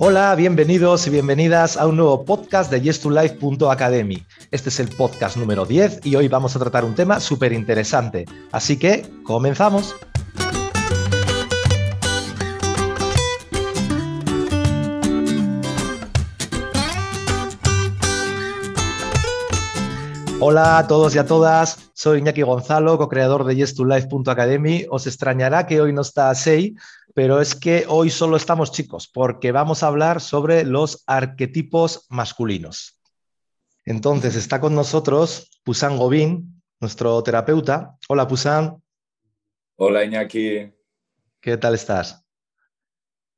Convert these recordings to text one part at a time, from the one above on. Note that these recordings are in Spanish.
Hola, bienvenidos y bienvenidas a un nuevo podcast de yes2life.academy. Este es el podcast número 10 y hoy vamos a tratar un tema súper interesante. Así que, comenzamos. Hola a todos y a todas, soy Iñaki Gonzalo, co-creador de yes2life.academy. Os extrañará que hoy no está Sei, pero es que hoy solo estamos chicos, porque vamos a hablar sobre los arquetipos masculinos. Entonces está con nosotros Pusan Gobín, nuestro terapeuta. Hola Pusan. Hola Iñaki. ¿Qué tal estás?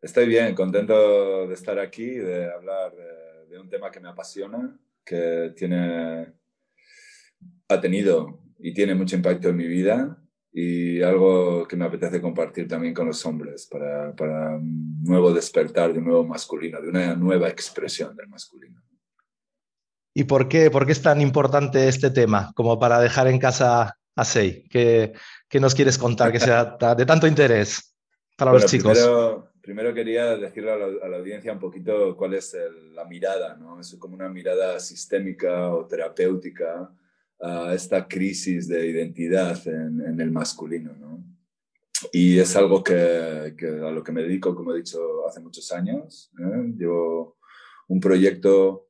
Estoy bien, contento de estar aquí, de hablar de, de un tema que me apasiona, que tiene ha tenido y tiene mucho impacto en mi vida y algo que me apetece compartir también con los hombres para, para un nuevo despertar de un nuevo masculino, de una nueva expresión del masculino. ¿Y por qué, por qué es tan importante este tema como para dejar en casa a Sei? ¿Qué, qué nos quieres contar que sea de tanto interés para los chicos? Primero, primero quería decirle a la, a la, audiencia un poquito cuál es el, la mirada, ¿no? Es como una mirada sistémica o terapéutica a esta crisis de identidad en, el masculino. ¿no? Y es algo que, a lo que me dedico, como he dicho, hace muchos años. ¿eh? Llevo un proyecto,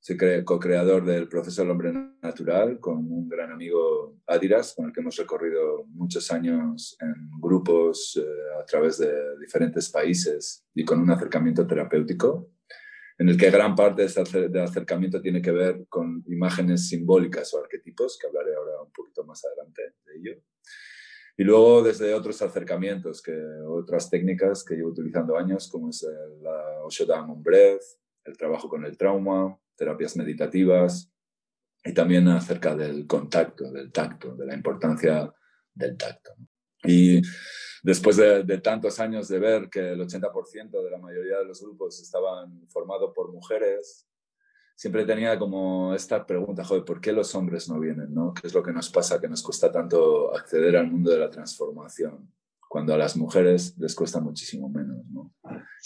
soy co-creador del Proceso del Hombre Natural con un gran amigo Adiras, con el que hemos recorrido muchos años en grupos eh, a través de diferentes países y con un acercamiento terapéutico en el que gran parte de este acercamiento tiene que ver con imágenes simbólicas o arquetipos, que hablaré ahora un poquito más adelante de ello. Y luego desde otros acercamientos, que, otras técnicas que llevo utilizando años, como es la Osho Diamond Breath, el trabajo con el trauma, terapias meditativas, y también acerca del contacto, del tacto, de la importancia del tacto. Y después de, de, tantos años de ver que el 80% de la mayoría de los grupos estaban formados por mujeres, siempre tenía como esta pregunta, joder, ¿por qué los hombres no vienen? ¿no? ¿Qué es lo que nos pasa que nos cuesta tanto acceder al mundo de la transformación? Cuando a las mujeres les cuesta muchísimo menos. ¿no?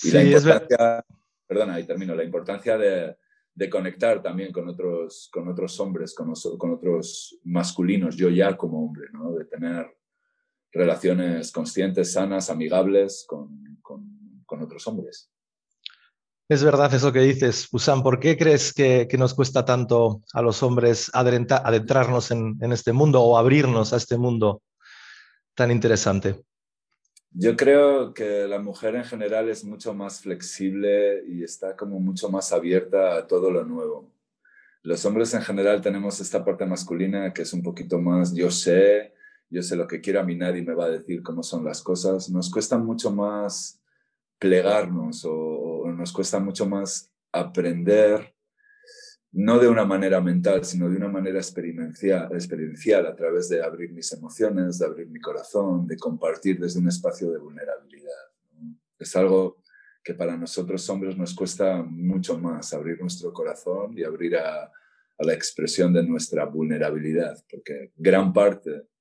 Y sí, la importancia, perdona, y termino, la importancia de, de conectar también con otros, con otros hombres, con, con otros masculinos, yo ya como hombre, ¿no? de tener relaciones conscientes, sanas, amigables con, con, con otros hombres. Es verdad eso que dices, Usam. ¿Por qué crees que, que, nos cuesta tanto a los hombres adentrarnos en, en, este mundo o abrirnos a este mundo tan interesante? Yo creo que la mujer en general es mucho más flexible y está como mucho más abierta a todo lo nuevo. Los hombres en general tenemos esta parte masculina que es un poquito más yo sé, yo sé lo que quiero, a mí nadie me va a decir cómo son las cosas. Nos cuesta mucho más plegarnos o, o, nos cuesta mucho más aprender, no de una manera mental, sino de una manera experiencial, experiencial a través de abrir mis emociones, de abrir mi corazón, de compartir desde un espacio de vulnerabilidad. Es algo que para nosotros hombres nos cuesta mucho más abrir nuestro corazón y abrir a, a la expresión de nuestra vulnerabilidad, porque gran parte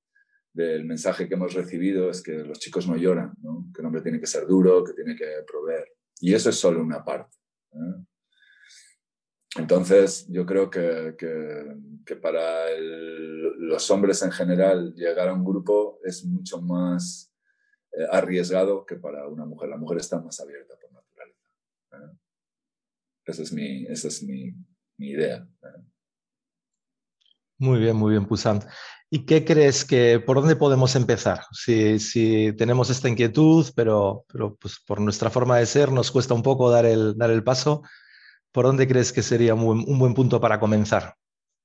del mensaje que hemos recibido es que los chicos no lloran, que el hombre tiene que ser duro, que tiene que proveer. Y eso es solo una parte. ¿eh? Entonces, yo creo que, que, para los hombres en general llegar a un grupo es mucho más eh, arriesgado que para una mujer. La mujer está más abierta por naturaleza. ¿eh? Esa es mi, esa es mi, mi idea. Muy bien, muy bien, Pusan. ¿Y qué crees que, por dónde podemos empezar? Si, si tenemos esta inquietud, pero, pero pues por nuestra forma de ser nos cuesta un poco dar el, dar el paso, ¿por dónde crees que sería un buen, un buen punto para comenzar?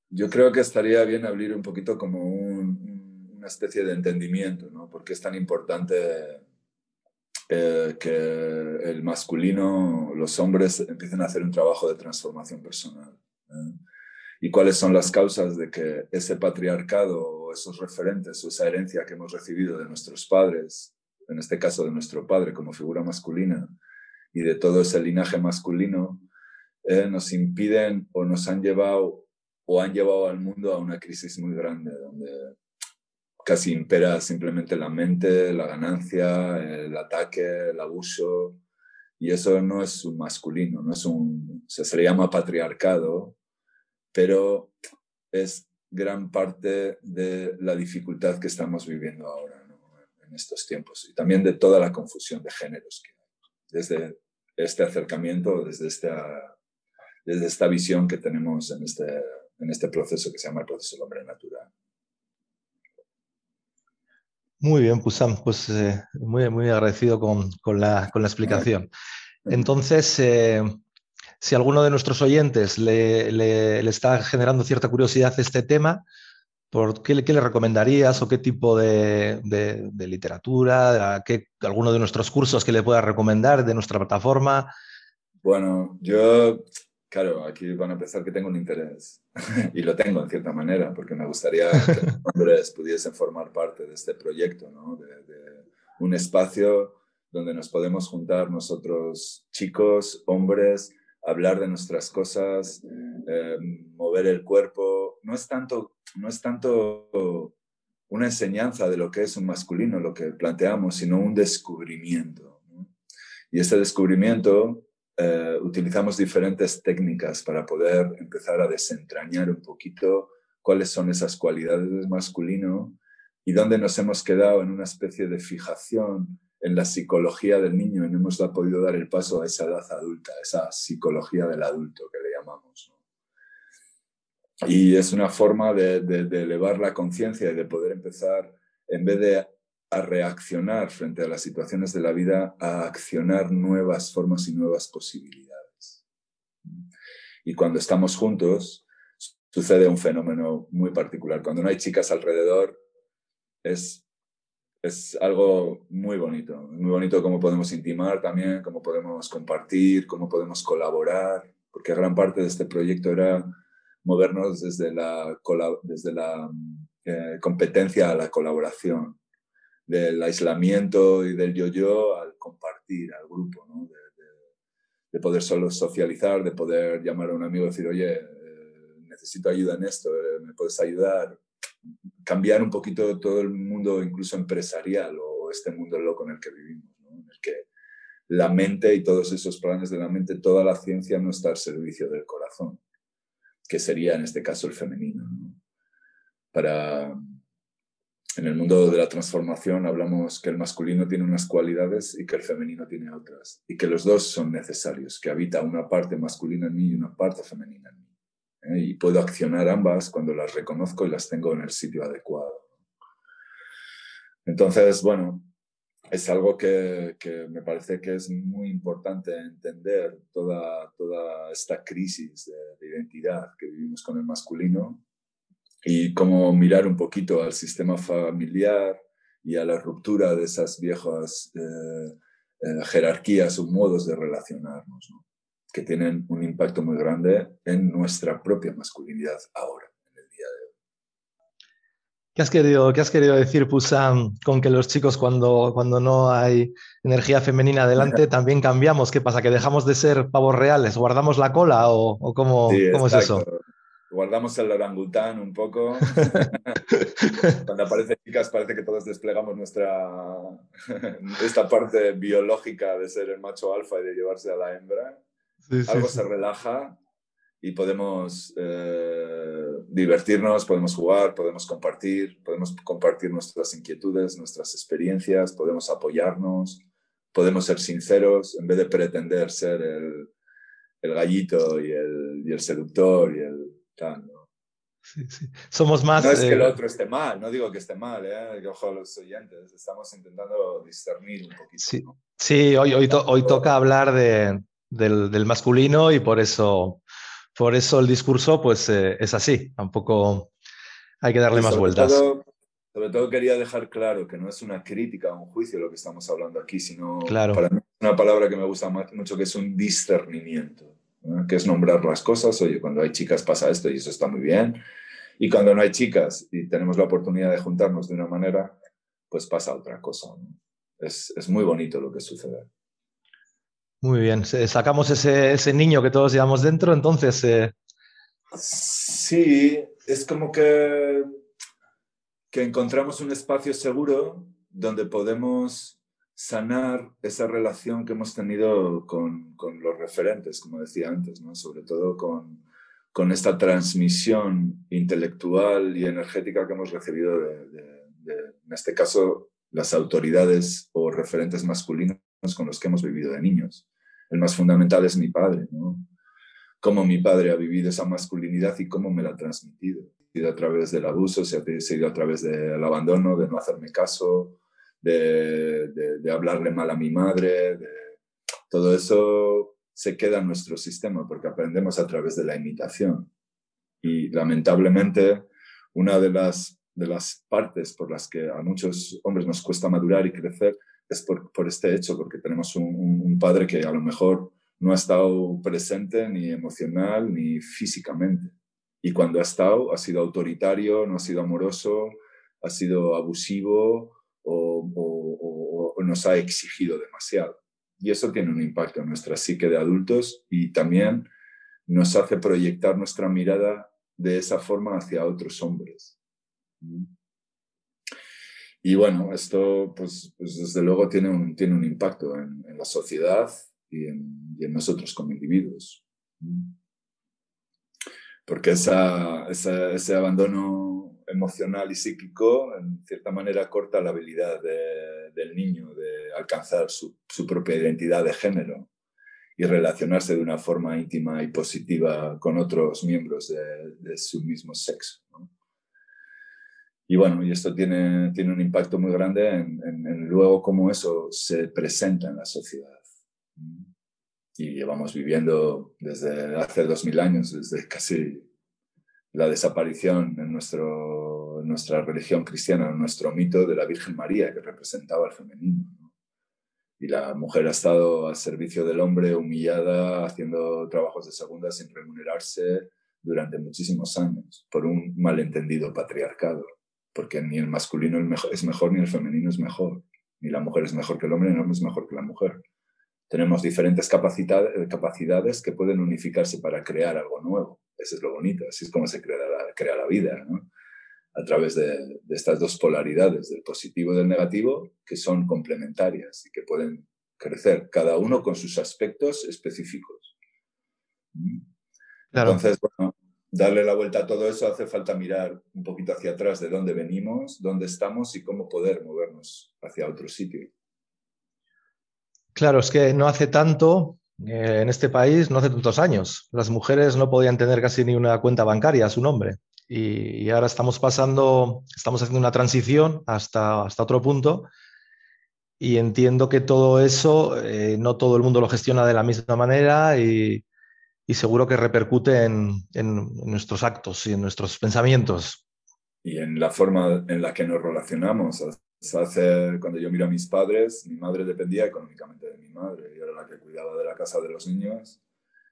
Yo creo que estaría bien abrir un poquito como un, una especie de entendimiento, ¿no? Porque es tan importante eh, que el masculino, los hombres empiecen a hacer un trabajo de transformación personal. ¿eh? y cuáles son las causas de que ese patriarcado esos referentes o esa herencia que hemos recibido de nuestros padres, en este caso de nuestro padre como figura masculina y de todo ese linaje masculino, eh, nos impiden o nos han llevado o han llevado al mundo a una crisis muy grande donde casi impera simplemente la mente, la ganancia, el ataque, el abuso Y eso no es un masculino, no es un, se le llama patriarcado, pero es gran parte de la dificultad que estamos viviendo ahora en estos tiempos y también de toda la confusión de géneros que hay. Desde este acercamiento, desde esta, desde esta visión que tenemos en este, en este proceso que se llama el proceso del hombre natural. Muy bien, Pusam, pues eh, muy, muy agradecido con, con, la, con la, explicación. Entonces, eh, si alguno de nuestros oyentes le, le, le, está generando cierta curiosidad este tema, ¿por qué, qué, le recomendarías o qué tipo de, de, de literatura, qué, alguno de nuestros cursos que le pueda recomendar de nuestra plataforma? Bueno, yo Claro, aquí van a empezar que tengo un interés y lo tengo en cierta manera, porque me gustaría que los hombres pudiesen formar parte de este proyecto, ¿no? de, de, un espacio donde nos podemos juntar nosotros, chicos, hombres, hablar de nuestras cosas, eh, mover el cuerpo. No es, tanto, no es tanto una enseñanza de lo que es un masculino, lo que planteamos, sino un descubrimiento. Y este descubrimiento eh, utilizamos diferentes técnicas para poder empezar a desentrañar un poquito cuáles son esas cualidades masculino y dónde nos hemos quedado en una especie de fijación en la psicología del niño y no hemos podido dar el paso a esa edad adulta, esa psicología del adulto que le llamamos. Y es una forma de, de, de elevar la conciencia y de poder empezar, en vez de a reaccionar frente a las situaciones de la vida, a accionar nuevas formas y nuevas posibilidades. Y cuando estamos juntos, sucede un fenómeno muy particular. Cuando no hay chicas alrededor, es, es algo muy bonito. Muy bonito cómo podemos intimar también, cómo podemos compartir, cómo podemos colaborar, porque gran parte de este proyecto era movernos desde la, desde la eh, competencia a la colaboración del aislamiento y del yo-yo al compartir, al grupo, ¿no? de, de, de, poder solo socializar, de poder llamar a un amigo y decir, oye, eh, necesito ayuda en esto, eh, ¿me puedes ayudar? Cambiar un poquito todo el mundo, incluso empresarial, o este mundo loco en el que vivimos, en el que la mente y todos esos planes de la mente, toda la ciencia no está al servicio del corazón, que sería en este caso el femenino. ¿no? Para, en el mundo de la transformación hablamos que el masculino tiene unas cualidades y que el femenino tiene otras, y que los dos son necesarios, que habita una parte masculina en mí y una parte femenina en mí. ¿Eh? Y puedo accionar ambas cuando las reconozco y las tengo en el sitio adecuado. Entonces, bueno, es algo que, que, me parece que es muy importante entender toda, toda esta crisis de, de identidad que vivimos con el masculino y cómo mirar un poquito al sistema familiar y a la ruptura de esas viejas eh, eh, jerarquías o modos de relacionarnos, ¿no? Que tienen un impacto muy grande en nuestra propia masculinidad ahora, en el día de hoy. ¿Qué has querido, qué has querido decir, Pusam, con que los chicos cuando, cuando no hay energía femenina delante también cambiamos? ¿Qué pasa? ¿Que dejamos de ser pavos reales? ¿Guardamos la cola o, o cómo, sí, cómo es eso? guardamos el orangután un poco. Cuando aparecen chicas parece que todos desplegamos nuestra esta parte biológica de ser el macho alfa y de llevarse a la hembra. Sí, Algo sí. se relaja y podemos eh, divertirnos, podemos jugar, podemos compartir, podemos compartir nuestras inquietudes, nuestras experiencias, podemos apoyarnos, podemos ser sinceros en vez de pretender ser el, el gallito y el, y el seductor y el ¿no? Sí, sí. Somos más. No es que el otro esté mal, no digo que esté mal, ¿eh? ojo a los oyentes, estamos intentando discernir un poquito. Sí, ¿no? sí hoy, hoy, to hoy toca hablar de, del, del, masculino y por eso, por eso el discurso pues, eh, es así, tampoco hay que darle más vueltas. Todo, sobre todo quería dejar claro que no es una crítica o un juicio lo que estamos hablando aquí, sino claro. para mí una palabra que me gusta mucho que es un discernimiento que es nombrar las cosas. Oye, cuando hay chicas pasa esto y eso está muy bien. Y cuando no hay chicas y tenemos la oportunidad de juntarnos de una manera, pues pasa otra cosa. ¿no? Es, es, muy bonito lo que sucede. Muy bien, sacamos ese, ese niño que todos llevamos dentro, entonces... Eh... Sí, es como que, que encontramos un espacio seguro donde podemos sanar esa relación que hemos tenido con, con los referentes, como decía antes, ¿no? sobre todo con, con, esta transmisión intelectual y energética que hemos recibido de, en este caso, las autoridades o referentes masculinos con los que hemos vivido de niños. El más fundamental es mi padre, ¿no? Cómo mi padre ha vivido esa masculinidad y cómo me la ha transmitido. Ha sido a través del abuso, se ha sido a través del abandono, de no hacerme caso, de, hablarle mal a mi madre, todo eso se queda en nuestro sistema porque aprendemos a través de la imitación. Y lamentablemente, una de las, de las partes por las que a muchos hombres nos cuesta madurar y crecer es por, este hecho, porque tenemos un, padre que a lo mejor no ha estado presente ni emocional ni físicamente. Y cuando ha estado, ha sido autoritario, no ha sido amoroso, ha sido abusivo o, nos ha exigido demasiado. Y eso tiene un impacto en nuestra psique de adultos y también nos hace proyectar nuestra mirada de esa forma hacia otros hombres. Y bueno, esto pues, pues, desde luego tiene un, tiene un impacto en, la sociedad y en, nosotros como individuos. Porque esa, ese abandono emocional y psíquico, en cierta manera, corta la habilidad del niño de alcanzar su, propia identidad de género y relacionarse de una forma íntima y positiva con otros miembros de, su mismo sexo. Y bueno, y esto tiene, tiene un impacto muy grande en, en, luego cómo eso se presenta en la sociedad. Y llevamos viviendo desde hace dos mil años, desde casi la desaparición en, nuestro, nuestra religión cristiana, en nuestro mito de la Virgen María, que representaba el femenino. Y la mujer ha estado al servicio del hombre, humillada, haciendo trabajos de segunda sin remunerarse durante muchísimos años, por un malentendido patriarcado, porque ni el masculino es mejor ni el femenino es mejor, ni la mujer es mejor que el hombre ni el hombre es mejor que la mujer. Tenemos diferentes capacidades que pueden unificarse para crear algo nuevo eso es lo bonito, así es como se crea la, crea la vida, ¿no? a través de, estas dos polaridades, del positivo y del negativo, que son complementarias y que pueden crecer, cada uno con sus aspectos específicos. ¿Mm? Entonces, bueno, darle la vuelta a todo eso hace falta mirar un poquito hacia atrás de dónde venimos, dónde estamos y cómo poder movernos hacia otro sitio. Claro, es que no hace tanto eh, en este país no hace tantos años. Las mujeres no podían tener casi ni una cuenta bancaria a su nombre. Y, ahora estamos pasando, estamos haciendo una transición hasta, hasta otro punto. Y entiendo que todo eso, eh, no todo el mundo lo gestiona de la misma manera y, seguro que repercute en, en, nuestros actos y en nuestros pensamientos. Y en la forma en la que nos relacionamos. Hace, cuando yo miro a mis padres, mi madre dependía económicamente de mi madre y era la que cuidaba de la casa de los niños.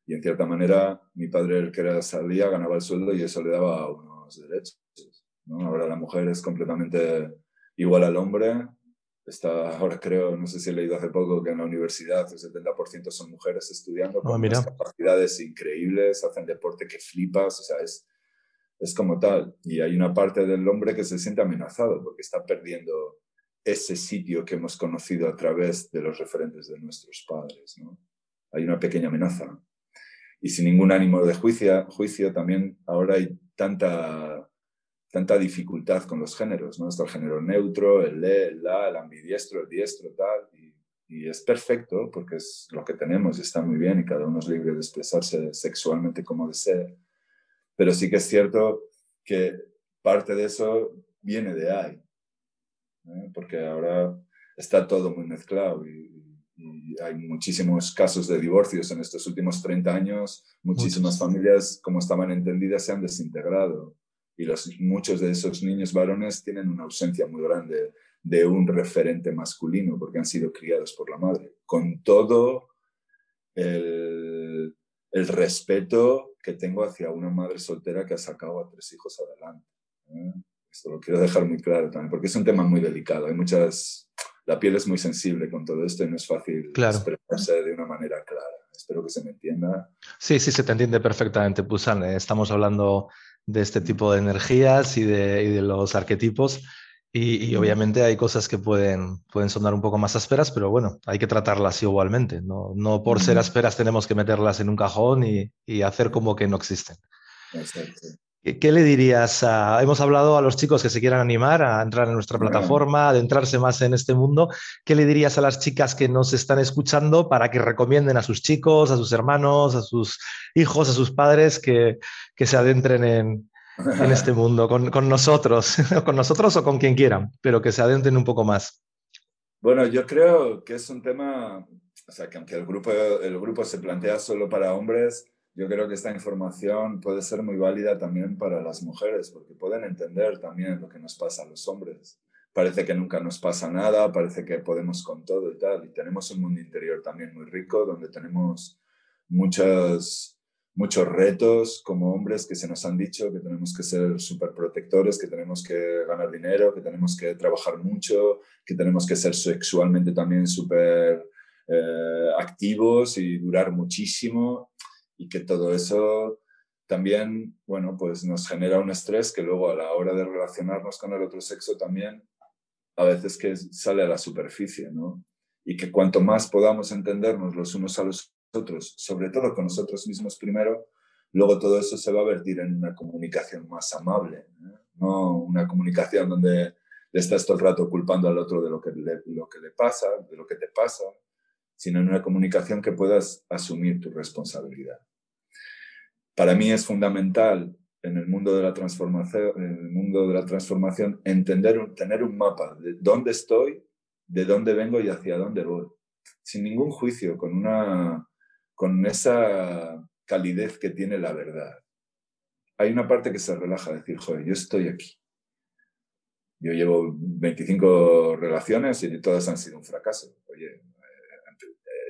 Y en cierta manera, mi padre, el que salía, ganaba el sueldo y eso le daba unos derechos. ¿no? Ahora la mujer es completamente igual al hombre. Está, ahora creo, no sé si he leído hace poco que en la universidad el 70% son mujeres estudiando ah, con capacidades increíbles, hacen deporte que flipas, o sea, es, es como tal. Y hay una parte del hombre que se siente amenazado porque está perdiendo ese sitio que hemos conocido a través de los referentes de nuestros padres. ¿no? Hay una pequeña amenaza. Y sin ningún ánimo de juicio, juicio también ahora hay tanta, tanta dificultad con los géneros. ¿no? Está el género neutro, el le, el la, el ambidiestro, el diestro, tal. Y, y es perfecto porque es lo que tenemos y está muy bien y cada uno es libre de expresarse sexualmente como desee pero sí que es cierto que parte de eso viene de ahí, ¿eh? porque ahora está todo muy mezclado y, hay muchísimos casos de divorcios en estos últimos 30 años, muchísimas familias como estaban entendidas se han desintegrado y los, muchos de esos niños varones tienen una ausencia muy grande de un referente masculino porque han sido criados por la madre, con todo el, el respeto que tengo hacia una madre soltera que ha sacado a tres hijos adelante. ¿eh? Esto lo quiero dejar muy claro también, porque es un tema muy delicado. Hay muchas, la piel es muy sensible con todo esto y no es fácil expresarse de una manera clara. Espero que se me entienda. Sí, sí, se te entiende perfectamente, Pusan. Estamos hablando de este tipo de energías y de, y de los arquetipos Y, obviamente hay cosas que pueden, pueden sonar un poco más ásperas, pero bueno, hay que tratarlas igualmente. No, no por ser ásperas tenemos que meterlas en un cajón y, y hacer como que no existen. Exacto. ¿Qué, le dirías a... Hemos hablado a los chicos que se quieran animar a entrar en nuestra plataforma, a adentrarse más en este mundo. ¿Qué le dirías a las chicas que nos están escuchando para que recomienden a sus chicos, a sus hermanos, a sus hijos, a sus padres que, que se adentren en, en este mundo con, con nosotros, con nosotros o con quien quieran, pero que se adentren un poco más? Bueno, yo creo que es un tema, o sea, que aunque el grupo, el grupo se plantea solo para hombres, yo creo que esta información puede ser muy válida también para las mujeres, porque pueden entender también lo que nos pasa a los hombres. Parece que nunca nos pasa nada, parece que podemos con todo y tal. Y tenemos un mundo interior también muy rico, donde tenemos muchos, muchos retos como hombres que se nos han dicho que tenemos que ser súper protectores, que tenemos que ganar dinero, que tenemos que trabajar mucho, que tenemos que ser sexualmente también súper eh, activos y durar muchísimo y que todo eso también, bueno, pues nos genera un estrés que luego a la hora de relacionarnos con el otro sexo también a veces que sale a la superficie, ¿no? Y que cuanto más podamos entendernos los unos a los otros, sobre todo con nosotros mismos primero, luego todo eso se va a vertir en una comunicación más amable, ¿eh? no una comunicación donde le estás todo el rato culpando al otro de lo que le, lo que le pasa, de lo que te pasa, sino en una comunicación que puedas asumir tu responsabilidad. Para mí es fundamental en el mundo de la transformación, en el mundo de la transformación entender, tener un mapa de dónde estoy, de dónde vengo y hacia dónde voy, sin ningún juicio, con, una, con esa calidez que tiene la verdad. Hay una parte que se relaja, decir, joder, yo estoy aquí. Yo llevo 25 relaciones y todas han sido un fracaso. Oye,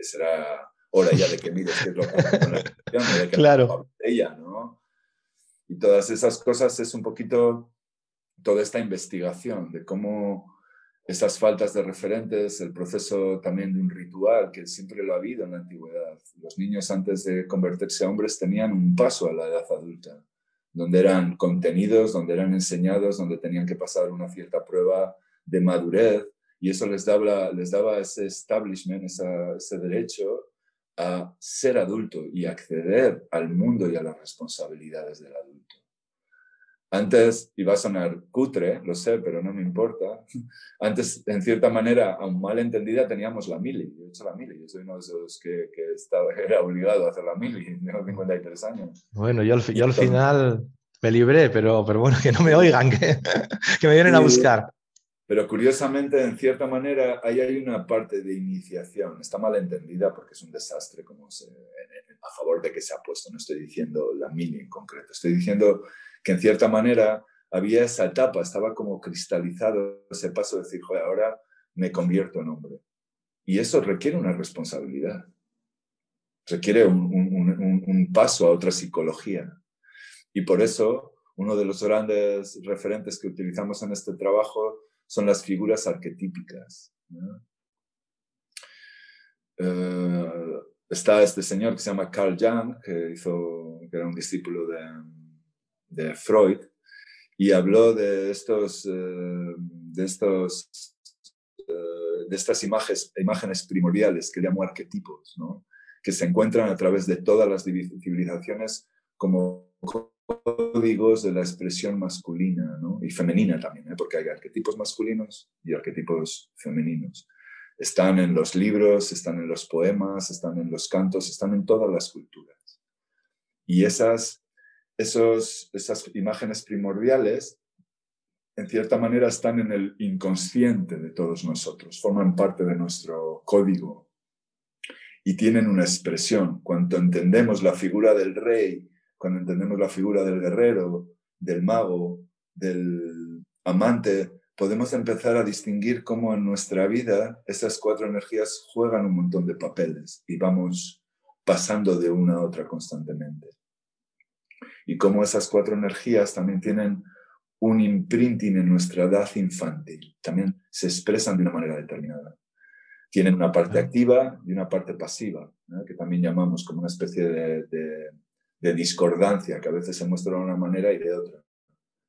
será hora ya de que mires qué es lo que con la de que claro. ella, ¿no? Y todas esas cosas es un poquito toda esta investigación de cómo esas faltas de referentes, el proceso también de un ritual que siempre lo ha habido en la antigüedad. Los niños antes de convertirse a hombres tenían un paso a la edad adulta, donde eran contenidos, donde eran enseñados, donde tenían que pasar una cierta prueba de madurez y eso les daba, les daba ese establishment, ese derecho a ser adulto y acceder al mundo y a las responsabilidades del adulto. Antes, iba a sonar cutre, lo sé, pero no me importa. Antes, en cierta manera, aún mal entendida, teníamos la mili. Yo he hecho la mili. Yo soy uno de esos que, que estaba, era obligado a hacer la mili. Tengo 53 años. Bueno, yo al, yo al final me libré, pero, pero bueno, que no me oigan, que, que me vienen a buscar. Pero curiosamente, en cierta manera, ahí hay una parte de iniciación. Está mal entendida porque es un desastre como se, a favor de que se ha puesto. No estoy diciendo la mini en concreto. Estoy diciendo que en cierta manera había esa etapa, estaba como cristalizado ese paso de decir, joder, ahora me convierto en hombre. Y eso requiere una responsabilidad. Requiere un, un, un paso a otra psicología. Y por eso, uno de los grandes referentes que utilizamos en este trabajo son las figuras arquetípicas. Eh, está este señor que se llama Carl Jung, que, hizo, que era un discípulo de, de Freud, y habló de estos, eh, de estos eh, de estas imágenes, imágenes primordiales que llamó arquetipos, que se encuentran a través de todas las civilizaciones como códigos de la expresión masculina ¿no? y femenina también, ¿eh? porque hay arquetipos masculinos y arquetipos femeninos. Están en los libros, están en los poemas, están en los cantos, están en todas las culturas. Y esas, esos, esas imágenes primordiales, en cierta manera, están en el inconsciente de todos nosotros, forman parte de nuestro código y tienen una expresión. Cuando entendemos la figura del rey, cuando entendemos la figura del guerrero, del mago, del amante, podemos empezar a distinguir cómo en nuestra vida esas cuatro energías juegan un montón de papeles y vamos pasando de una a otra constantemente. Y cómo esas cuatro energías también tienen un imprinting en nuestra edad infantil, también se expresan de una manera determinada. Tienen una parte activa y una parte pasiva, que también llamamos como una especie de de discordancia, que a veces se muestra de una manera y de otra.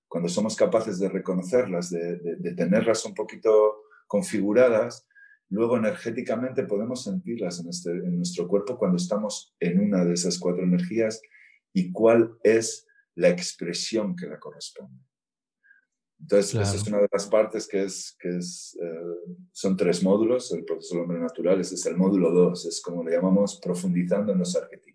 cuando somos capaces de reconocerlas, de, tenerlas un poquito configuradas, luego energéticamente podemos sentirlas en, este, en nuestro cuerpo cuando estamos en una de esas cuatro energías y cuál es la expresión que la corresponde. Entonces, esa es una de las partes que es, que es eh, son tres módulos, el proceso del hombre natural, ese es el módulo 2, es como le llamamos profundizando en los arquetipos.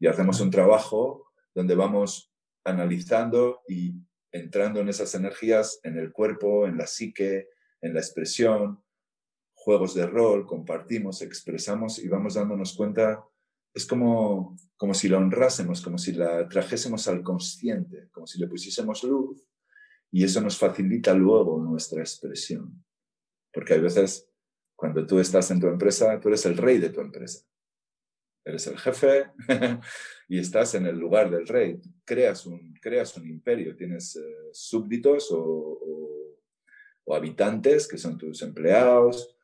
Y hacemos un trabajo donde vamos analizando y entrando en esas energías en el cuerpo, en la psique, en la expresión, juegos de rol, compartimos, expresamos y vamos dándonos cuenta, es como, como si la honrásemos, como si la trajésemos al consciente, como si le pusiésemos luz y eso nos facilita luego nuestra expresión. Porque hay veces, cuando tú estás en tu empresa, tú eres el rey de tu empresa. Eres el jefe y estás en el lugar del rey. Creas un, creas un imperio, tienes eh, súbditos o, habitantes que son tus empleados.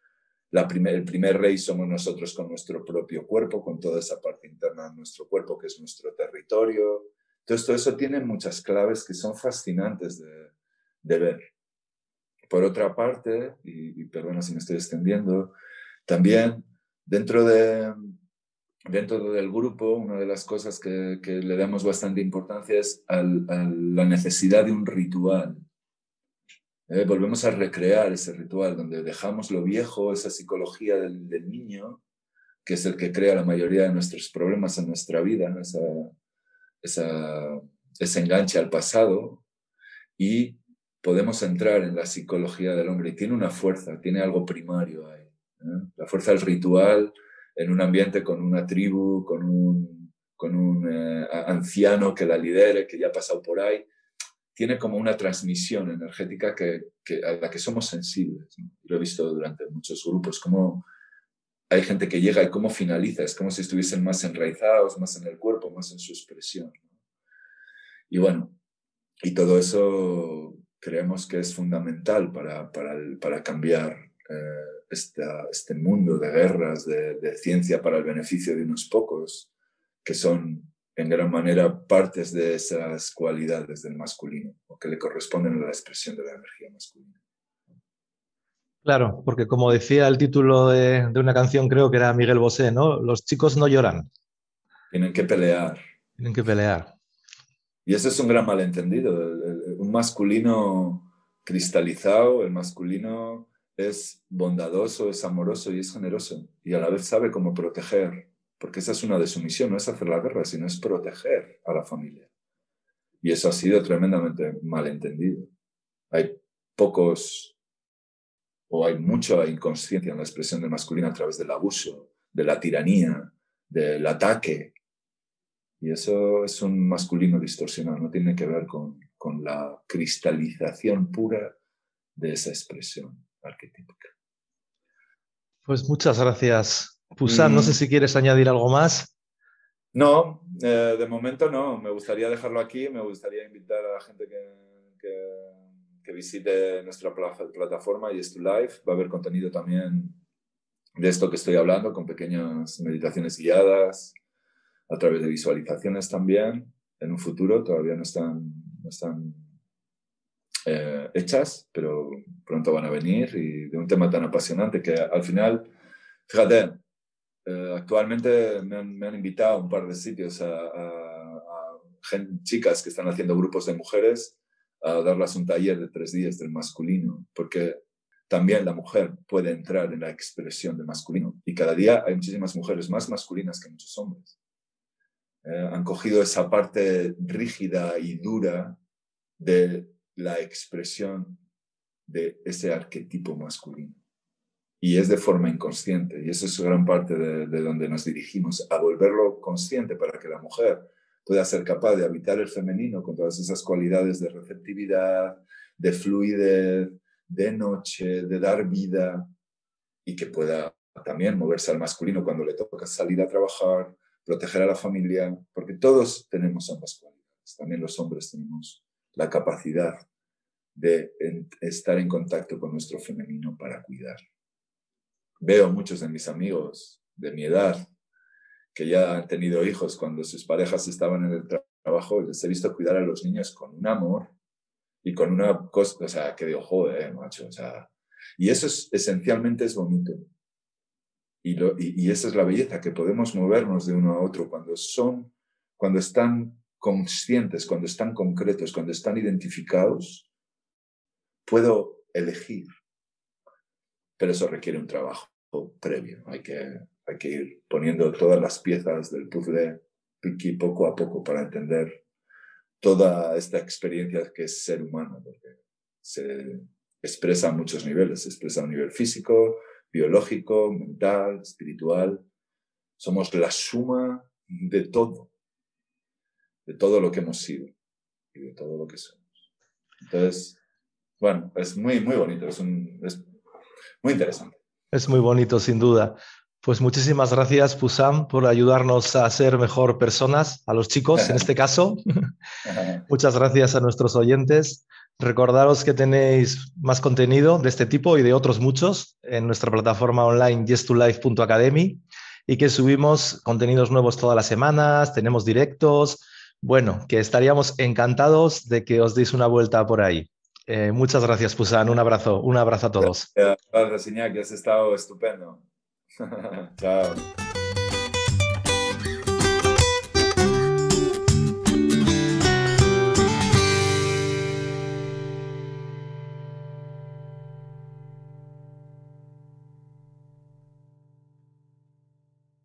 El primer rey somos nosotros con nuestro propio cuerpo, con toda esa parte interna de nuestro cuerpo que es nuestro territorio. Entonces, todo eso tiene muchas claves que son fascinantes de, de ver. Por otra parte, y, perdona si me estoy extendiendo, también dentro, de, dentro del grupo, una de las cosas que, le damos bastante importancia es a la necesidad de un ritual. Eh, volvemos a recrear ese ritual donde dejamos lo viejo, esa psicología del, niño, que es el que crea la mayoría de nuestros problemas en nuestra vida, esa, esa, ese enganche al pasado, y podemos entrar en la psicología del hombre y tiene una fuerza, tiene algo primario ahí. ¿eh? La fuerza del ritual en un ambiente con una tribu, con un, con un eh, anciano que la lidere, que ya ha pasado por ahí, tiene como una transmisión energética que, a la que somos sensibles. Lo he visto durante muchos grupos, como hay gente que llega y cómo finaliza, es como si estuviesen más enraizados, más en el cuerpo, más en su expresión. Y bueno, y todo eso creemos que es fundamental para, para, cambiar eh, este mundo de guerras, de, ciencia para el beneficio de unos pocos, que son en gran manera partes de esas cualidades del masculino, o que le corresponden a la expresión de la energía masculina. Claro, porque como decía el título de, de una canción, creo que era Miguel Bosé, ¿no? Los chicos no lloran. Tienen que pelear. Tienen que pelear. Y eso es un gran malentendido. Un masculino cristalizado, el masculino es bondadoso, es amoroso y es generoso. Y a la vez sabe cómo proteger, porque esa es una de su misión, no es hacer la guerra, sino es proteger a la familia. Y eso ha sido tremendamente malentendido. Hay pocos, o hay mucha inconsciencia en la expresión del masculino a través del abuso, de la tiranía, del ataque, y eso es un masculino distorsionado, no tiene que ver con, con la cristalización pura de esa expresión arquetípica. Pues muchas gracias, Pusan. No sé mm. si quieres añadir algo más. No, eh, de momento no. Me gustaría dejarlo aquí. Me gustaría invitar a la gente que, que, visite nuestra plataforma y to Live. Va a haber contenido también de esto que estoy hablando, con pequeñas meditaciones guiadas, a través de visualizaciones también en un futuro, todavía no están, no están eh, hechas, pero pronto van a venir y de un tema tan apasionante que al final, fíjate, eh, actualmente me han, invitado a un par de sitios a, chicas que están haciendo grupos de mujeres a darles un taller de tres días del masculino, porque también la mujer puede entrar en la expresión del masculino y cada día hay muchísimas mujeres más masculinas que muchos hombres. Eh, han cogido esa parte rígida y dura de la expresión de ese arquetipo masculino. Y es de forma inconsciente, y eso es gran parte de, de, donde nos dirigimos, a volverlo consciente para que la mujer pueda ser capaz de habitar el femenino con todas esas cualidades de receptividad, de fluidez, de noche, de dar vida, y que pueda también moverse al masculino cuando le toca salir a trabajar, proteger a la familia, porque todos tenemos ambas cualidades. También los hombres tenemos la capacidad de estar en contacto con nuestro femenino para cuidar. Veo muchos de mis amigos de mi edad que ya han tenido hijos cuando sus parejas estaban en el trabajo y les he visto cuidar a los niños con un amor y con una cosa, o sea, que digo, joder, macho, o sea, y eso es, esencialmente es bonito. Y, lo, y, esa es la belleza, que podemos movernos de uno a otro cuando son, cuando están conscientes, cuando están concretos, cuando están identificados, puedo elegir. Pero eso requiere un trabajo previo. Hay que, hay que ir poniendo todas las piezas del puzzle poco a poco para entender toda esta experiencia que es ser humano, porque se expresa a muchos niveles, se expresa a un nivel físico, biológico, mental, espiritual. Somos la suma de todo, de todo lo que hemos sido y de todo lo que somos. Entonces, bueno, es muy, muy bonito, es, es muy interesante. Es muy bonito, sin duda. Pues muchísimas gracias, Pusam, por ayudarnos a ser mejor personas, a los chicos en este caso. Muchas gracias a nuestros oyentes. Recordaros que tenéis más contenido de este tipo y de otros muchos en nuestra plataforma online yes2life.academy y que subimos contenidos nuevos todas las semanas, tenemos directos. Bueno, que estaríamos encantados de que os deis una vuelta por ahí. Eh, muchas gracias, Pusam. Un abrazo, un abrazo a todos. Gracias, Iñaki, has estado estupendo. Chao.